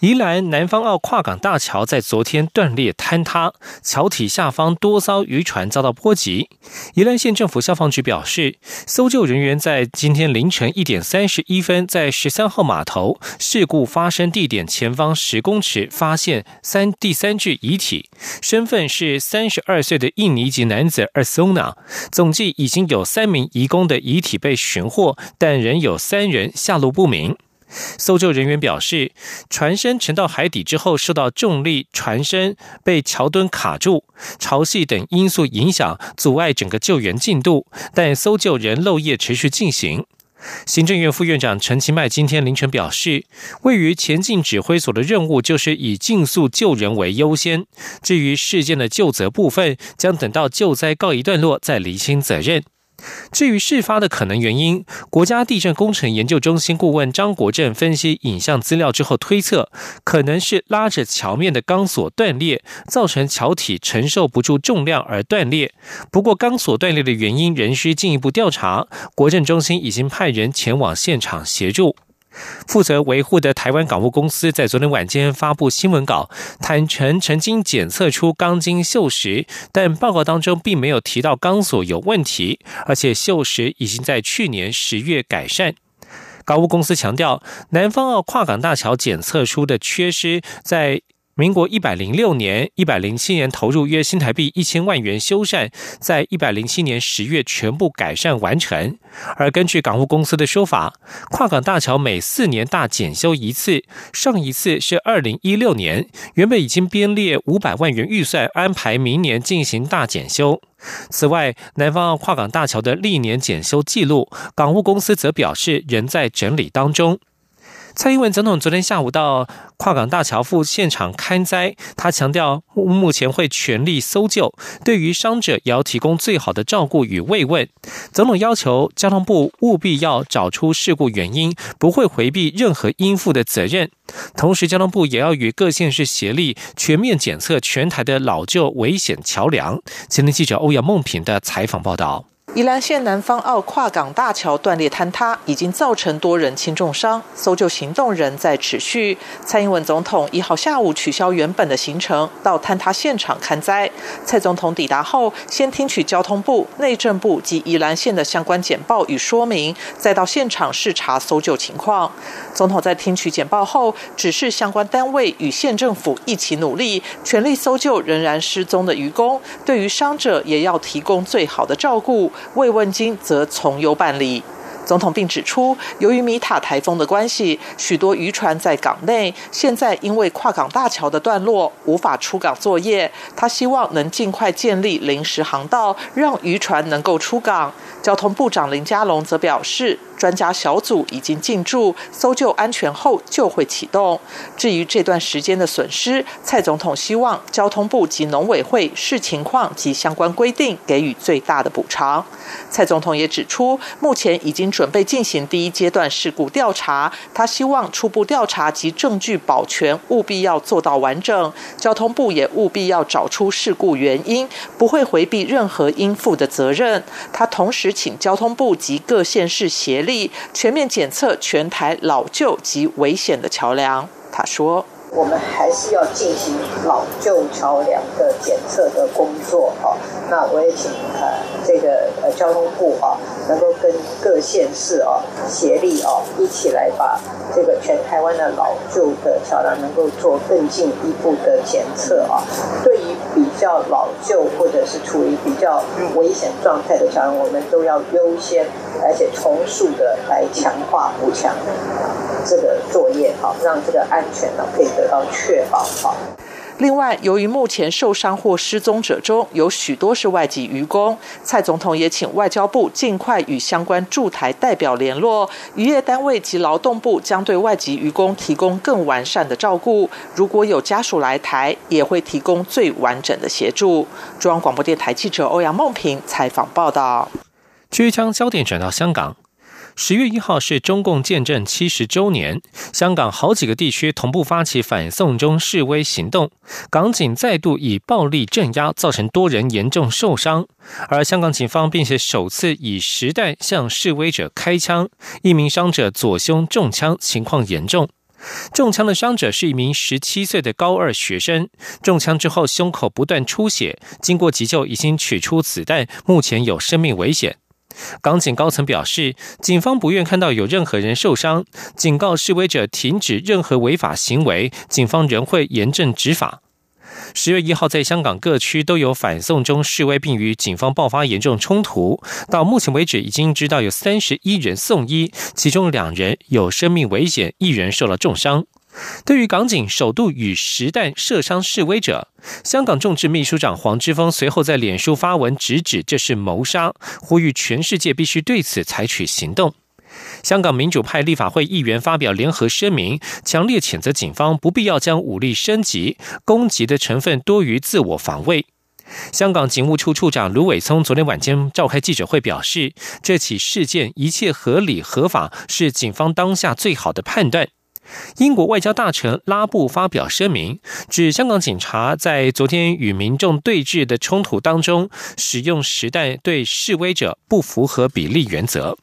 宜兰南方澳跨港大桥在昨天断裂坍塌，桥体下方多艘渔船遭到波及。宜兰县政府消防局表示，搜救人员在今天凌晨一点三十一分，在十三号码头事故发生地点前方十公尺发现三第三具遗体，身份是三十二岁的印尼籍男子 Arsona。总计已经有三名遗工的遗体被寻获，但仍有三人下落不明。搜救人员表示，船身沉到海底之后，受到重力，船身被桥墩卡住，潮汐等因素影响，阻碍整个救援进度。但搜救仍漏夜持续进行。行政院副院长陈其迈今天凌晨表示，位于前进指挥所的任务就是以尽速救人为优先，至于事件的救责部分，将等到救灾告一段落再厘清责任。至于事发的可能原因，国家地震工程研究中心顾问张国正分析影像资料之后推测，可能是拉着桥面的钢索断裂，造成桥体承受不住重量而断裂。不过，钢索断裂的原因仍需进一步调查。国政中心已经派人前往现场协助。负责维护的台湾港务公司在昨天晚间发布新闻稿，坦诚曾经检测出钢筋锈蚀，但报告当中并没有提到钢索有问题，而且锈蚀已经在去年十月改善。港务公司强调，南方澳跨港大桥检测出的缺失在。民国一百零六年、一百零七年投入约新台币一千万元修缮，在一百零七年十月全部改善完成。而根据港务公司的说法，跨港大桥每四年大检修一次，上一次是二零一六年，原本已经编列五百万元预算安排明年进行大检修。此外，南方澳跨港大桥的历年检修记录，港务公司则表示仍在整理当中。蔡英文总统昨天下午到跨港大桥附现场看灾，他强调目前会全力搜救，对于伤者也要提供最好的照顾与慰问。总统要求交通部务必要找出事故原因，不会回避任何应负的责任。同时，交通部也要与各县市协力，全面检测全台的老旧危险桥梁。前天记者欧阳梦平的采访报道。宜兰县南方澳跨港大桥断裂坍塌，已经造成多人轻重伤，搜救行动仍在持续。蔡英文总统一号下午取消原本的行程，到坍塌现场看灾。蔡总统抵达后，先听取交通部、内政部及宜兰县的相关简报与说明，再到现场视察搜救情况。总统在听取简报后，指示相关单位与县政府一起努力，全力搜救仍然失踪的渔工。对于伤者，也要提供最好的照顾。慰问金则从优办理。总统并指出，由于米塔台风的关系，许多渔船在港内，现在因为跨港大桥的段落无法出港作业。他希望能尽快建立临时航道，让渔船能够出港。交通部长林佳龙则表示。专家小组已经进驻，搜救安全后就会启动。至于这段时间的损失，蔡总统希望交通部及农委会视情况及相关规定给予最大的补偿。蔡总统也指出，目前已经准备进行第一阶段事故调查，他希望初步调查及证据保全务必要做到完整。交通部也务必要找出事故原因，不会回避任何应负的责任。他同时请交通部及各县市协。力全面检测全台老旧及危险的桥梁，他说：“我们还是要进行老旧桥梁的检测的工作啊。那我也请呃这个呃交通部啊，能够跟各县市啊协力啊，一起来把这个全台湾的老旧的桥梁能够做更进一步的检测啊。对于比较老旧或者是处于比较危险状态的桥梁，我们都要优先。”而且重塑的来强化补强这个作业，好让这个安全呢可以得到确保，好。另外，由于目前受伤或失踪者中有许多是外籍渔工，蔡总统也请外交部尽快与相关驻台代表联络，渔业单位及劳动部将对外籍渔工提供更完善的照顾。如果有家属来台，也会提供最完整的协助。中央广播电台记者欧阳梦平采访报道。继续将焦点转到香港。十月一号是中共建政七十周年，香港好几个地区同步发起反送中示威行动，港警再度以暴力镇压，造成多人严重受伤。而香港警方并且首次以实弹向示威者开枪，一名伤者左胸中枪，情况严重。中枪的伤者是一名十七岁的高二学生，中枪之后胸口不断出血，经过急救已经取出子弹，目前有生命危险。港警高层表示，警方不愿看到有任何人受伤，警告示威者停止任何违法行为，警方仍会严正执法。十月一号，在香港各区都有反送中示威，并与警方爆发严重冲突。到目前为止，已经知道有三十一人送医，其中两人有生命危险，一人受了重伤。对于港警首度与实弹射伤示威者，香港众志秘书长黄之锋随后在脸书发文直指这是谋杀，呼吁全世界必须对此采取行动。香港民主派立法会议员发表联合声明，强烈谴责警方不必要将武力升级，攻击的成分多于自我防卫。香港警务处处长卢伟聪昨天晚间召开记者会，表示这起事件一切合理合法，是警方当下最好的判断。英国外交大臣拉布发表声明，指香港警察在昨天与民众对峙的冲突当中，使用实弹对示威者不符合比例原则。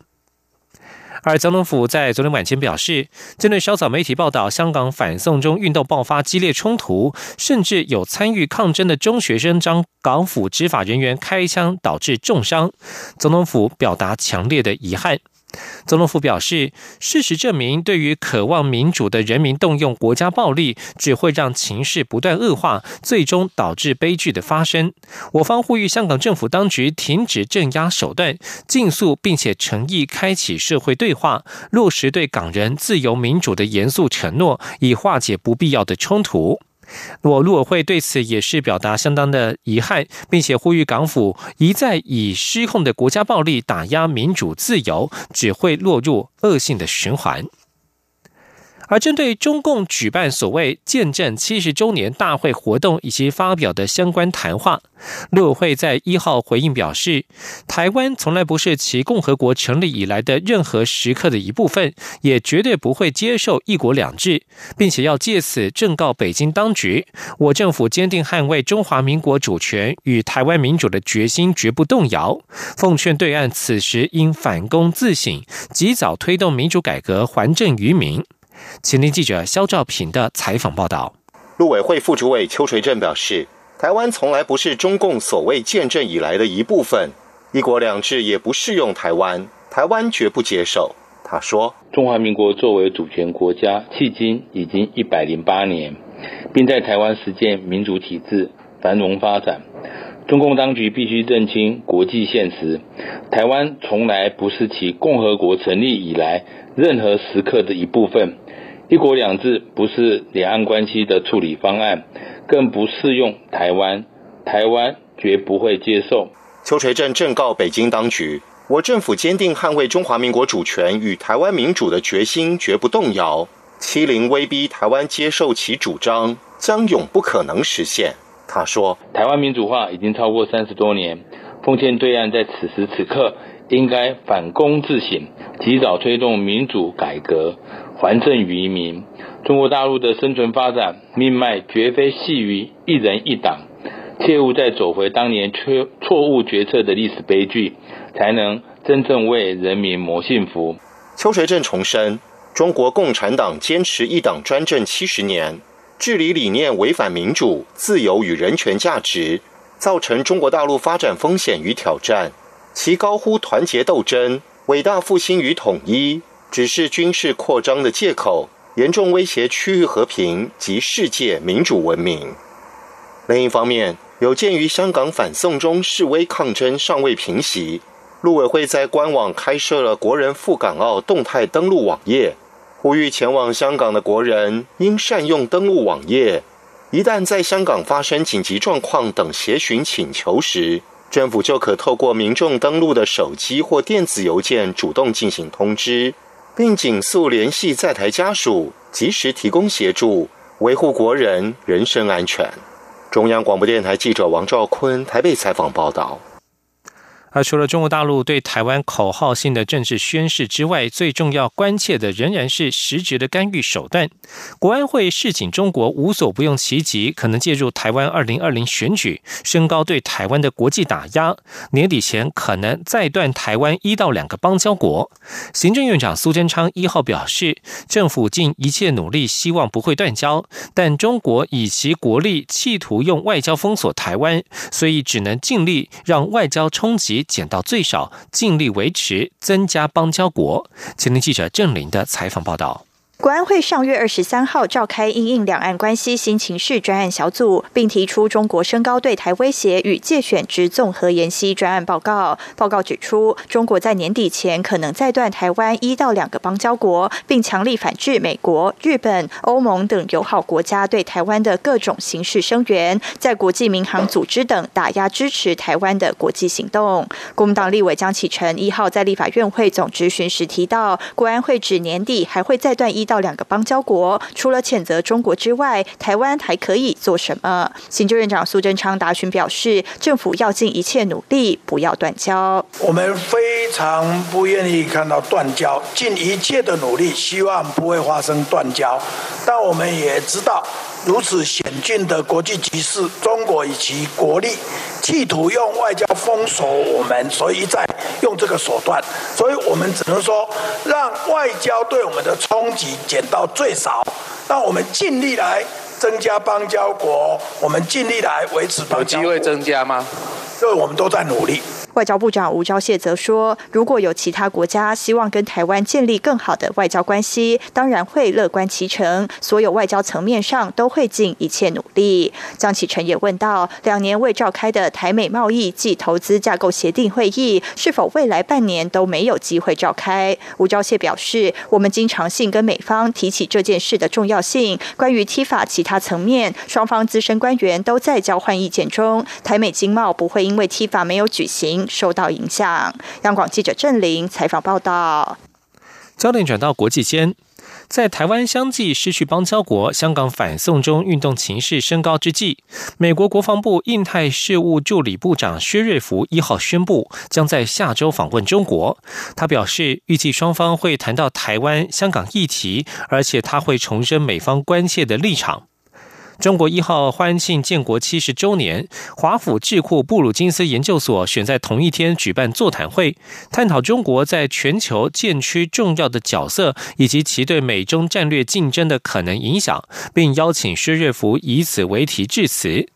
而总统府在昨天晚间表示，针对稍早媒体报道香港反送中运动爆发激烈冲突，甚至有参与抗争的中学生将港府执法人员开枪导致重伤，总统府表达强烈的遗憾。总统府表示，事实证明，对于渴望民主的人民动用国家暴力，只会让情势不断恶化，最终导致悲剧的发生。我方呼吁香港政府当局停止镇压手段，尽速并且诚意开启社会对话，落实对港人自由民主的严肃承诺，以化解不必要的冲突。我陆委会对此也是表达相当的遗憾，并且呼吁港府一再以失控的国家暴力打压民主自由，只会落入恶性的循环。而针对中共举办所谓建政七十周年大会活动以及发表的相关谈话，陆委会在一号回应表示，台湾从来不是其共和国成立以来的任何时刻的一部分，也绝对不会接受一国两制，并且要借此正告北京当局，我政府坚定捍卫中华民国主权与台湾民主的决心绝不动摇，奉劝对岸此时应反躬自省，及早推动民主改革，还政于民。前听记者肖兆平的采访报道。陆委会副主委邱垂正表示，台湾从来不是中共所谓建政以来的一部分，一国两制也不适用台湾，台湾绝不接受。他说：“中华民国作为主权国家，迄今已经一百零八年，并在台湾实践民主体制繁荣发展。中共当局必须认清国际现实，台湾从来不是其共和国成立以来任何时刻的一部分。”一国两制不是两岸关系的处理方案，更不适用台湾，台湾绝不会接受。邱垂正正告北京当局，我政府坚定捍卫中华民国主权与台湾民主的决心绝不动摇，欺凌威逼台湾接受其主张将永不可能实现。他说，台湾民主化已经超过三十多年，奉劝对岸在此时此刻应该反躬自省，及早推动民主改革。还政于民。中国大陆的生存发展命脉绝非系于一人一党，切勿再走回当年错错误决策的历史悲剧，才能真正为人民谋幸福。邱垂正重申，中国共产党坚持一党专政七十年，治理理念违反民主、自由与人权价值，造成中国大陆发展风险与挑战。其高呼团结斗争、伟大复兴与统一。只是军事扩张的借口，严重威胁区域和平及世界民主文明。另一方面，有鉴于香港反送中示威抗争尚未平息，陆委会在官网开设了国人赴港澳动态登录网页，呼吁前往香港的国人应善用登录网页，一旦在香港发生紧急状况等协寻请求时，政府就可透过民众登录的手机或电子邮件主动进行通知，并紧速联系在台家属，及时提供协助，维护国人人身安全。中央广播电台记者王兆坤台北采访报道。而除了中国大陆对台湾口号性的政治宣示之外，最重要关切的仍然是实质的干预手段。国安会示警中国无所不用其极，可能介入台湾二零二零选举，升高对台湾的国际打压。年底前可能再断台湾一到两个邦交国。行政院长苏贞昌一号表示，政府尽一切努力，希望不会断交，但中国以其国力企图用外交封锁台湾，所以只能尽力让外交冲击。减到最少，尽力维持增加邦交国。前天记者郑林的采访报道。国安会上月二十三号召开应应两岸关系新情势专案小组，并提出中国升高对台威胁与借选之综合研析专案报告。报告指出，中国在年底前可能再断台湾一到两个邦交国，并强力反制美国、日本、欧盟等友好国家对台湾的各种形式声援，在国际民航组织等打压支持台湾的国际行动。国民党立委江启臣一号在立法院会总质询时提到，国安会指年底还会再断一。到到两个邦交国，除了谴责中国之外，台湾还可以做什么？行政院长苏贞昌答询表示，政府要尽一切努力，不要断交。我们非常不愿意看到断交，尽一切的努力，希望不会发生断交。但我们也知道。如此险峻的国际局势，中国以其国力，企图用外交封锁我们，所以在用这个手段。所以我们只能说，让外交对我们的冲击减到最少，让我们尽力来增加邦交国，我们尽力来维持邦交。有机会增加吗？所以我们都在努力。外交部长吴钊燮则说：“如果有其他国家希望跟台湾建立更好的外交关系，当然会乐观其成。所有外交层面上都会尽一切努力。”张启臣也问到：两年未召开的台美贸易暨投资架构协定会议，是否未来半年都没有机会召开？吴钊燮表示：“我们经常性跟美方提起这件事的重要性。关于 T 法其他层面，双方资深官员都在交换意见中。台美经贸不会因为 T 法没有举行。”受到影响。央广记者郑玲采访报道。焦点转到国际间，在台湾相继失去邦交国、香港反送中运动情势升高之际，美国国防部印太事务助理部长薛瑞福一号宣布，将在下周访问中国。他表示，预计双方会谈到台湾、香港议题，而且他会重申美方关切的立场。中国一号欢庆建国七十周年，华府智库布鲁金斯研究所选在同一天举办座谈会，探讨中国在全球建区重要的角色以及其对美中战略竞争的可能影响，并邀请薛瑞福以此为题致辞。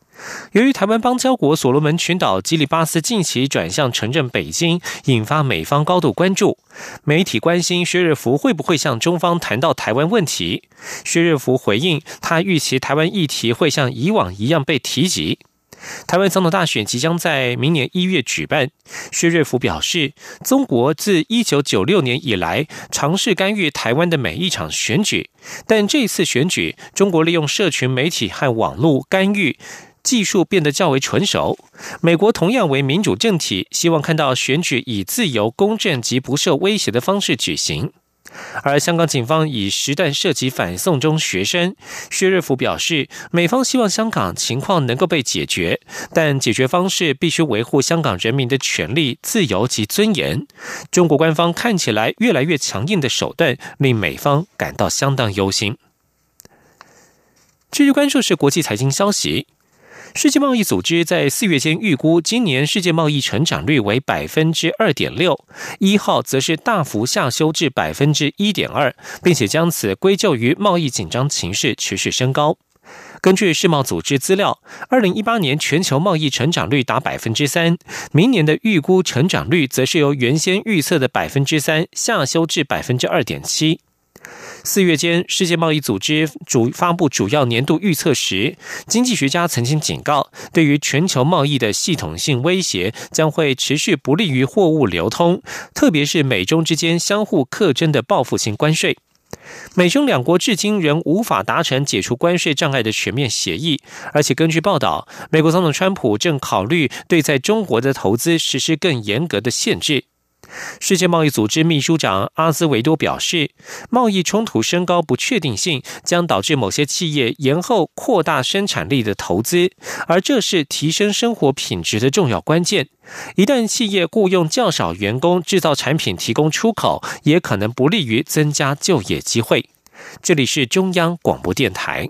由于台湾邦交国所罗门群岛基里巴斯近期转向承认北京，引发美方高度关注。媒体关心薛瑞福会不会向中方谈到台湾问题。薛瑞福回应，他预期台湾议题会像以往一样被提及。台湾总统大选即将在明年一月举办。薛瑞福表示，中国自一九九六年以来尝试干预台湾的每一场选举，但这次选举，中国利用社群媒体和网络干预。技术变得较为纯熟。美国同样为民主政体，希望看到选举以自由、公正及不受威胁的方式举行。而香港警方以实弹射击反送中学生，薛瑞福表示，美方希望香港情况能够被解决，但解决方式必须维护香港人民的权利、自由及尊严。中国官方看起来越来越强硬的手段，令美方感到相当忧心。继续关注是国际财经消息。世界贸易组织在四月间预估，今年世界贸易成长率为百分之二点六，一号则是大幅下修至百分之一点二，并且将此归咎于贸易紧张情势持续升高。根据世贸组织资料，二零一八年全球贸易成长率达百分之三，明年的预估成长率则是由原先预测的百分之三下修至百分之二点七。四月间，世界贸易组织主发布主要年度预测时，经济学家曾经警告，对于全球贸易的系统性威胁将会持续不利于货物流通，特别是美中之间相互克争的报复性关税。美中两国至今仍无法达成解除关税障碍的全面协议，而且根据报道，美国总统川普正考虑对在中国的投资实施更严格的限制。世界贸易组织秘书长阿兹维多表示，贸易冲突升高不确定性将导致某些企业延后扩大生产力的投资，而这是提升生活品质的重要关键。一旦企业雇佣较少员工制造产品提供出口，也可能不利于增加就业机会。这里是中央广播电台。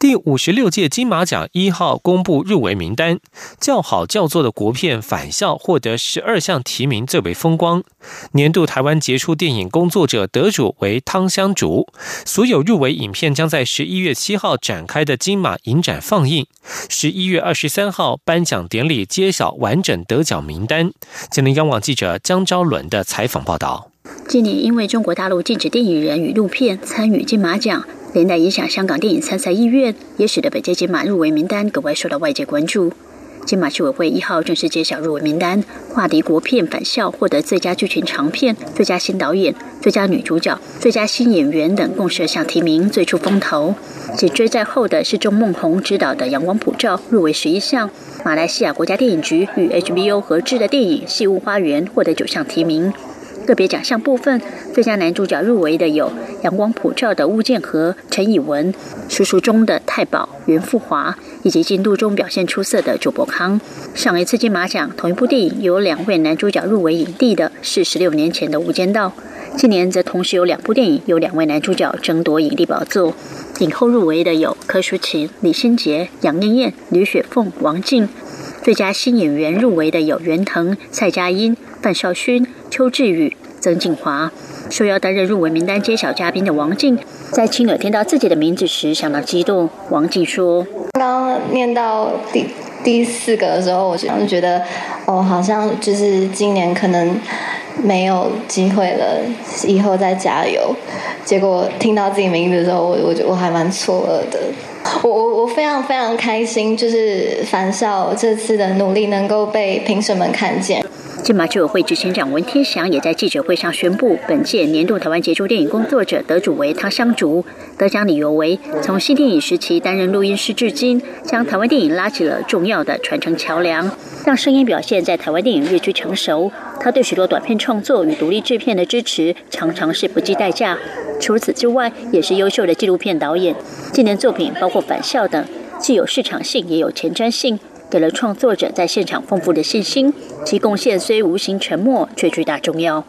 第五十六届金马奖一号公布入围名单，叫好叫座的国片《返校》获得十二项提名，最为风光。年度台湾杰出电影工作者得主为汤香竹。所有入围影片将在十一月七号展开的金马影展放映，十一月二十三号颁奖典礼揭晓完整得奖名单。吉林央网记者江昭伦的采访报道。今年因为中国大陆禁止电影人与录片参与金马奖。连带影响香港电影参赛意愿，也使得本届金马入围名单格外受到外界关注。金马执委会一号正式揭晓入围名单，华迪国片《返校》获得最佳剧情长片、最佳新导演、最佳女主角、最佳新演员等共十项提名，最出风头。紧追在后的是钟孟宏执导的《阳光普照》，入围十一项。马来西亚国家电影局与 HBO 合制的电影《戏雾花园》获得九项提名。个别奖项部分，最佳男主角入围的有《阳光普照》的吴建和、陈以文，《叔叔》中的太保袁富华，以及《进度》中表现出色的周伯康。上一次金马奖同一部电影有两位男主角入围影帝的是十六年前的《无间道》，今年则同时有两部电影有两位男主角争夺影帝宝座。影后入围的有柯淑琴、李心洁、杨艳艳、吕雪凤、王静。最佳新演员入围的有袁腾、蔡佳音、范少勋、邱志宇。曾静华受邀担任入围名单揭晓嘉宾的王静，在亲耳听到自己的名字时相当激动。王静说：“刚念到第第四个的时候，我就觉得，哦，好像就是今年可能没有机会了，以后再加油。结果听到自己名字的时候，我我我还蛮错愕的。我我我非常非常开心，就是樊少这次的努力能够被评审们看见。”金马居委会执行长文天祥也在记者会上宣布，本届年度台湾杰出电影工作者得主为汤香竹。得奖理由为从新电影时期担任录音师至今，将台湾电影拉起了重要的传承桥梁，让声音表现在台湾电影日趋成熟。他对许多短片创作与独立制片的支持，常常是不计代价。除此之外，也是优秀的纪录片导演。近年作品包括《返校》等，既有市场性，也有前瞻性。给了创作者在现场丰富的信心，其贡献虽无形沉默，却巨大重要。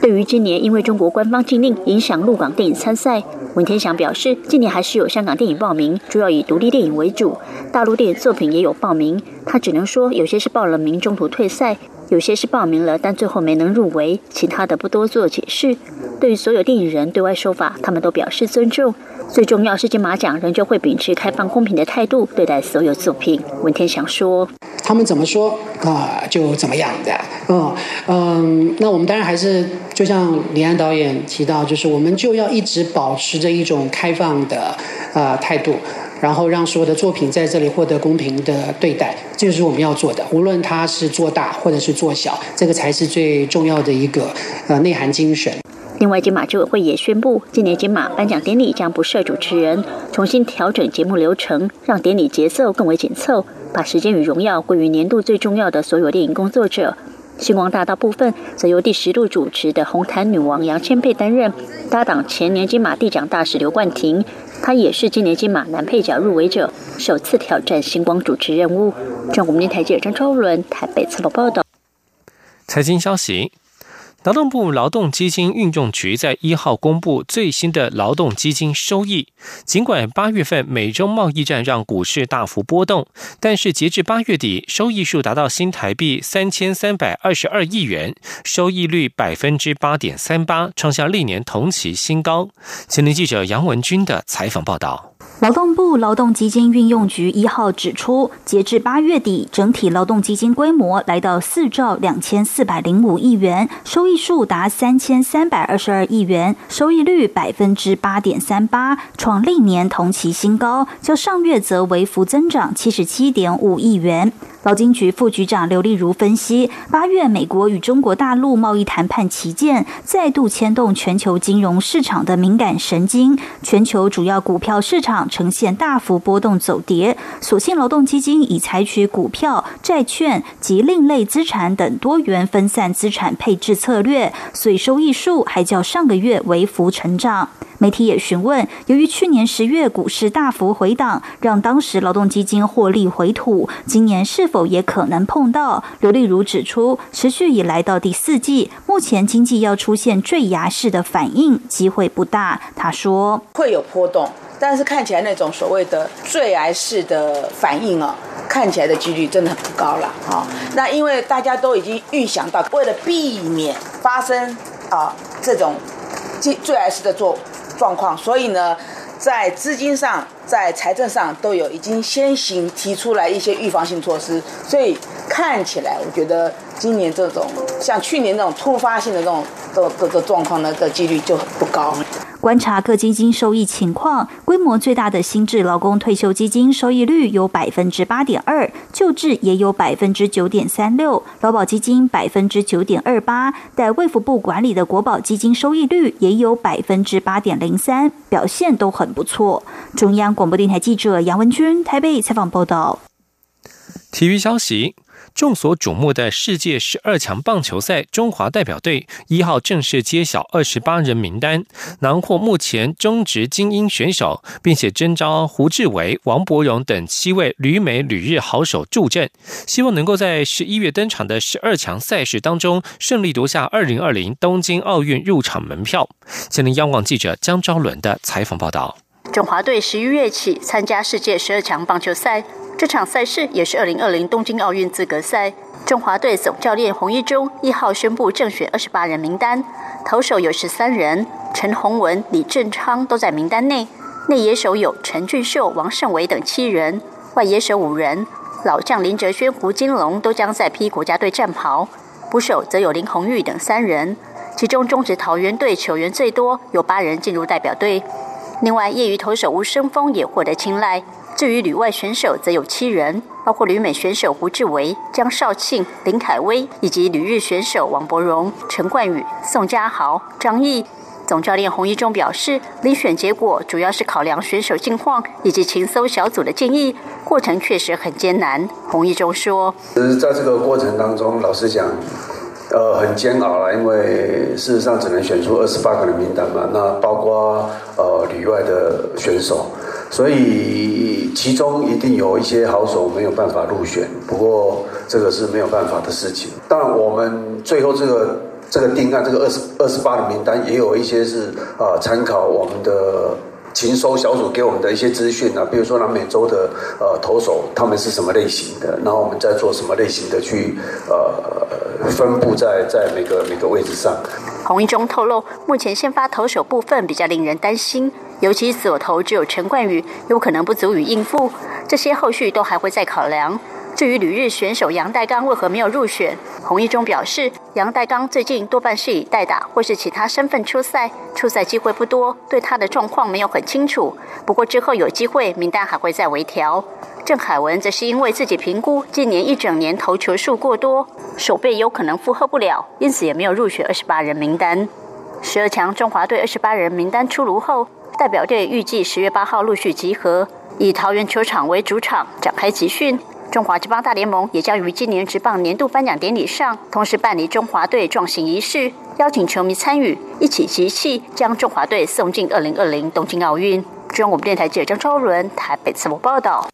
对于今年因为中国官方禁令影响陆港电影参赛，文天祥表示，今年还是有香港电影报名，主要以独立电影为主，大陆电影作品也有报名。他只能说，有些是报了名中途退赛，有些是报名了但最后没能入围，其他的不多做解释。对于所有电影人对外说法，他们都表示尊重。最重要是金马奖仍旧会秉持开放公平的态度对待所有作品。文天祥说：“他们怎么说啊，就怎么样的。嗯嗯，那我们当然还是就像李安导演提到，就是我们就要一直保持着一种开放的啊态度，然后让所有的作品在这里获得公平的对待，这就是我们要做的。无论它是做大或者是做小，这个才是最重要的一个呃内涵精神。”另外，金马执委会也宣布，今年金马颁奖典礼将不设主持人，重新调整节目流程，让典礼节奏更为紧凑，把时间与荣耀归于年度最重要的所有电影工作者。星光大道部分则由第十度主持的红毯女王杨千霈担任，搭档前年金马地奖大使刘冠廷，他也是今年金马男配角入围者，首次挑战星光主持任务。中国电台记者张超伦台北采访报道。财经消息。劳动部劳动基金运用局在一号公布最新的劳动基金收益。尽管八月份美中贸易战让股市大幅波动，但是截至八月底，收益数达到新台币三千三百二十二亿元，收益率百分之八点三八，创下历年同期新高。前年记者杨文军的采访报道。劳动部劳动基金运用局一号指出，截至八月底，整体劳动基金规模来到四兆两千四百零五亿元，收益数达三千三百二十二亿元，收益率百分之八点三八，创历年同期新高，较上月则微幅增长七十七点五亿元。劳金局副局长刘丽如分析，八月美国与中国大陆贸易谈判旗舰，再度牵动全球金融市场的敏感神经，全球主要股票市场呈现大幅波动走跌。所幸劳动基金已采取股票、债券及另类资产等多元分散资产配置策略，所以收益数还较上个月微幅成长。媒体也询问，由于去年十月股市大幅回档，让当时劳动基金获利回吐，今年是否也可能碰到？刘丽如指出，持续以来到第四季，目前经济要出现坠崖式的反应机会不大。他说会有波动，但是看起来那种所谓的坠崖式的反应啊，看起来的几率真的很不高了啊。那因为大家都已经预想到，为了避免发生啊这种坠坠崖式的状。状况，所以呢，在资金上、在财政上都有已经先行提出来一些预防性措施，所以看起来，我觉得今年这种像去年那种突发性的这种的的的状况呢的几率就不高。观察各基金收益情况，规模最大的新制劳工退休基金收益率有百分之八点二，旧制也有百分之九点三六，劳保基金百分之九点二八，在卫福部管理的国保基金收益率也有百分之八点零三，表现都很不错。中央广播电台记者杨文君台北采访报道。体育消息。众所瞩目的世界十二强棒球赛，中华代表队一号正式揭晓二十八人名单，囊括目前中职精英选手，并且征召胡志伟、王柏荣等七位旅美旅日好手助阵，希望能够在十一月登场的十二强赛事当中顺利夺下二零二零东京奥运入场门票。前林央广记者江昭伦的采访报道：中华队十一月起参加世界十二强棒球赛。这场赛事也是二零二零东京奥运资格赛。中华队总教练洪一中一号宣布正选二十八人名单，投手有十三人，陈宏文、李正昌都在名单内。内野手有陈俊秀、王胜伟等七人，外野手五人，老将林哲轩、胡金龙都将在披国家队战袍。捕手则有林红玉等三人，其中中职桃园队球员最多，有八人进入代表队。另外，业余投手吴生峰也获得青睐。至于旅外选手，则有七人，包括旅美选手胡志伟、江少庆、林凯威，以及旅日选手王柏荣、陈冠宇、宋家豪、张毅。总教练洪一中表示，遴选结果主要是考量选手近况以及情搜小组的建议，过程确实很艰难。洪一中说：“其实在这个过程当中，老实讲，呃，很煎熬了，因为事实上只能选出二十八个人名单嘛，那包括呃旅外的选手。”所以其中一定有一些好手没有办法入选，不过这个是没有办法的事情。但，我们最后这个这个定案，这个二十二十八的名单，也有一些是啊参考我们的勤收小组给我们的一些资讯啊，比如说南美洲的呃投手他们是什么类型的，然后我们再做什么类型的去呃分布在在每个每个位置上。洪一中透露，目前先发投手部分比较令人担心。尤其左投只有陈冠宇，有可能不足以应付，这些后续都还会再考量。至于旅日选手杨代刚为何没有入选，洪一中表示，杨代刚最近多半是以代打或是其他身份出赛，出赛机会不多，对他的状况没有很清楚。不过之后有机会，名单还会再微调。郑凯文则是因为自己评估今年一整年投球数过多，手背有可能负荷不了，因此也没有入选二十八人名单。十二强中华队二十八人名单出炉后。代表队预计十月八号陆续集合，以桃园球场为主场展开集训。中华职棒大联盟也将于今年职棒年度颁奖典礼上，同时办理中华队壮行仪式，邀请球迷参与，一起集气，将中华队送进二零二零东京奥运。中央广播电台记者张超伦台北次播报道。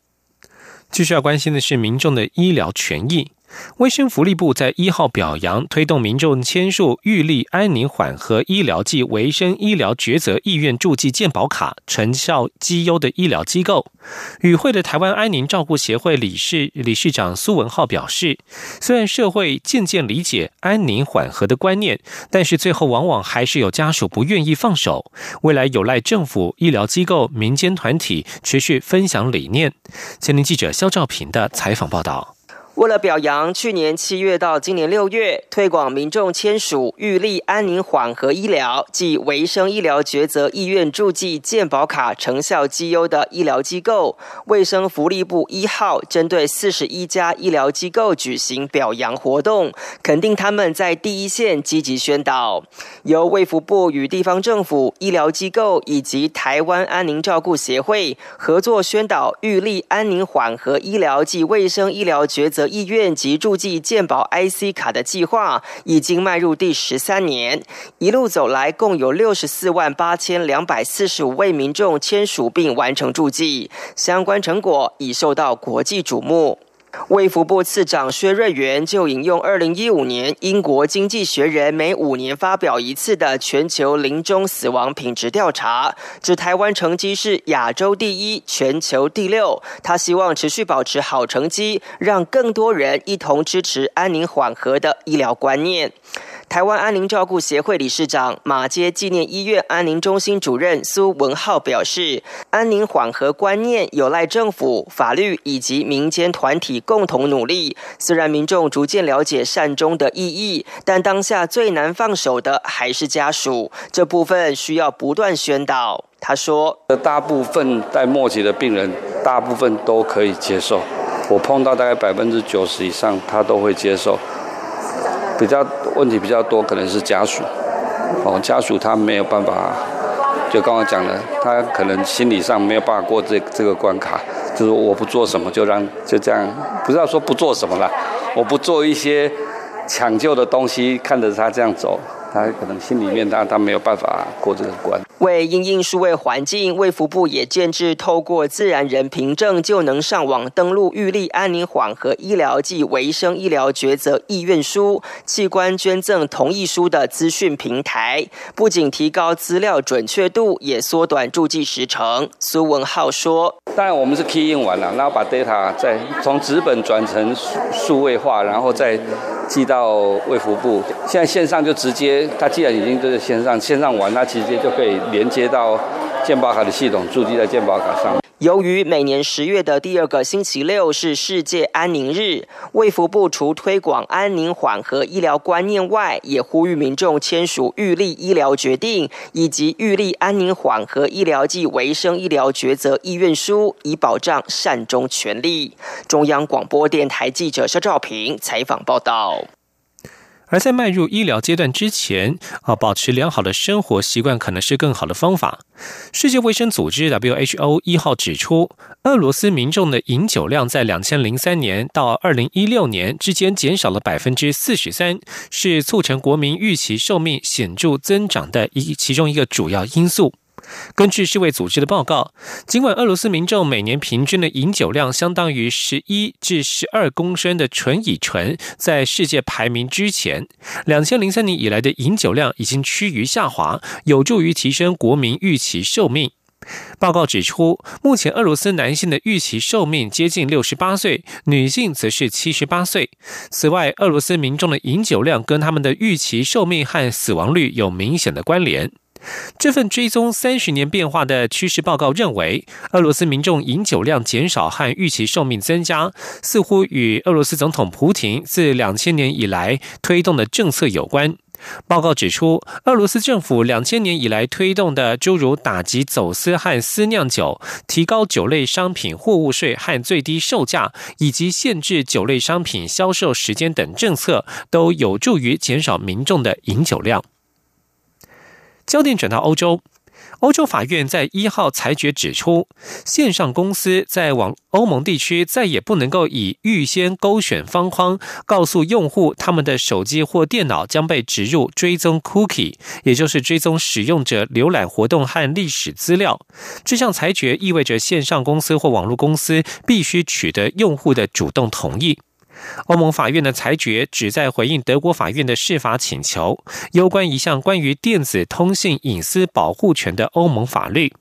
继续要关心的是民众的医疗权益。卫生福利部在一号表扬推动民众签署预立安宁缓和医疗暨卫生医疗抉择意愿助记健保卡成效绩优的医疗机构。与会的台湾安宁照顾协会理事理事长苏文浩表示，虽然社会渐渐理解安宁缓和的观念，但是最后往往还是有家属不愿意放手。未来有赖政府、医疗机构、民间团体持续分享理念。前年记者肖兆平的采访报道。为了表扬去年七月到今年六月推广民众签署预立安宁缓和医疗及维生医疗抉择意愿注记健保卡成效绩优的医疗机构，卫生福利部一号针对四十一家医疗机构举行表扬活动，肯定他们在第一线积极宣导。由卫福部与地方政府、医疗机构以及台湾安宁照顾协会合作宣导预立安宁缓和医疗及卫生医疗抉择。的意愿及助记健保 IC 卡的计划已经迈入第十三年，一路走来，共有六十四万八千两百四十五位民众签署并完成助记，相关成果已受到国际瞩目。卫福部次长薛瑞元就引用二零一五年英国经济学人每五年发表一次的全球临终死亡品质调查，指台湾成绩是亚洲第一，全球第六。他希望持续保持好成绩，让更多人一同支持安宁缓和的医疗观念。台湾安宁照顾协会理事长、马街纪念医院安宁中心主任苏文浩表示，安宁缓和观念有赖政府、法律以及民间团体共同努力。虽然民众逐渐了解善终的意义，但当下最难放手的还是家属，这部分需要不断宣导。他说：“大部分在末期的病人，大部分都可以接受。我碰到大概百分之九十以上，他都会接受。”比较问题比较多，可能是家属，哦，家属他没有办法，就刚刚讲的，他可能心理上没有办法过这这个关卡，就是我不做什么就让就这样，不是要说不做什么了，我不做一些抢救的东西，看着他这样走。他可能心里面他他没有办法过这个关。为因应数位环境，卫福部也建制透过自然人凭证就能上网登录玉立安宁缓和医疗及维生医疗抉择意愿书、器官捐赠同意书的资讯平台，不仅提高资料准确度，也缩短注记时程。苏文浩说：“当然我们是 key in 完了，然后把 data 再从纸本转成数数位化，然后再。”寄到卫福部，现在线上就直接，它既然已经都在线上，线上完，它直接就可以连接到健保卡的系统，驻记在健保卡上。由于每年十月的第二个星期六是世界安宁日，卫福部除推广安宁缓和医疗观念外，也呼吁民众签署预立医疗决定以及预立安宁缓和医疗及维生医疗抉择意愿书，以保障善终权利。中央广播电台记者肖兆平采访报道。而在迈入医疗阶段之前，啊，保持良好的生活习惯可能是更好的方法。世界卫生组织 WHO 一号指出，俄罗斯民众的饮酒量在两千零三年到二零一六年之间减少了百分之四十三，是促成国民预期寿命显著增长的一其中一个主要因素。根据世卫组织的报告，尽管俄罗斯民众每年平均的饮酒量相当于十一至十二公升的纯乙醇，在世界排名之前，两千零三年以来的饮酒量已经趋于下滑，有助于提升国民预期寿命。报告指出，目前俄罗斯男性的预期寿命接近六十八岁，女性则是七十八岁。此外，俄罗斯民众的饮酒量跟他们的预期寿命和死亡率有明显的关联。这份追踪三十年变化的趋势报告认为，俄罗斯民众饮酒量减少和预期寿命增加，似乎与俄罗斯总统普京自两千年以来推动的政策有关。报告指出，俄罗斯政府两千年以来推动的诸如打击走私和私酿酒、提高酒类商品货物税和最低售价，以及限制酒类商品销售时间等政策，都有助于减少民众的饮酒量。焦点转到欧洲，欧洲法院在一号裁决指出，线上公司在往欧盟地区再也不能够以预先勾选方框告诉用户他们的手机或电脑将被植入追踪 cookie，也就是追踪使用者浏览活动和历史资料。这项裁决意味着线上公司或网络公司必须取得用户的主动同意。欧盟法院的裁决旨在回应德国法院的释法请求，有关一项关于电子通信隐私保护权的欧盟法律。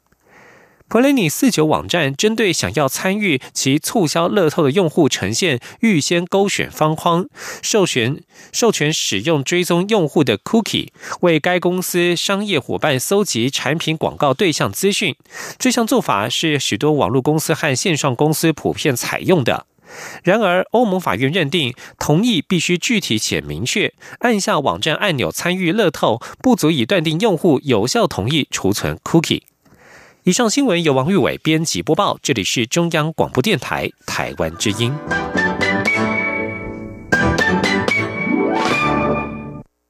Play 四九网站针对想要参与其促销乐透的用户，呈现预先勾选方框，授权授权使用追踪用户的 Cookie，为该公司商业伙伴搜集产品广告对象资讯。这项做法是许多网络公司和线上公司普遍采用的。然而，欧盟法院认定，同意必须具体且明确，按下网站按钮参与乐透，不足以断定用户有效同意储存 Cookie。以上新闻由王玉伟编辑播报，这里是中央广播电台台湾之音。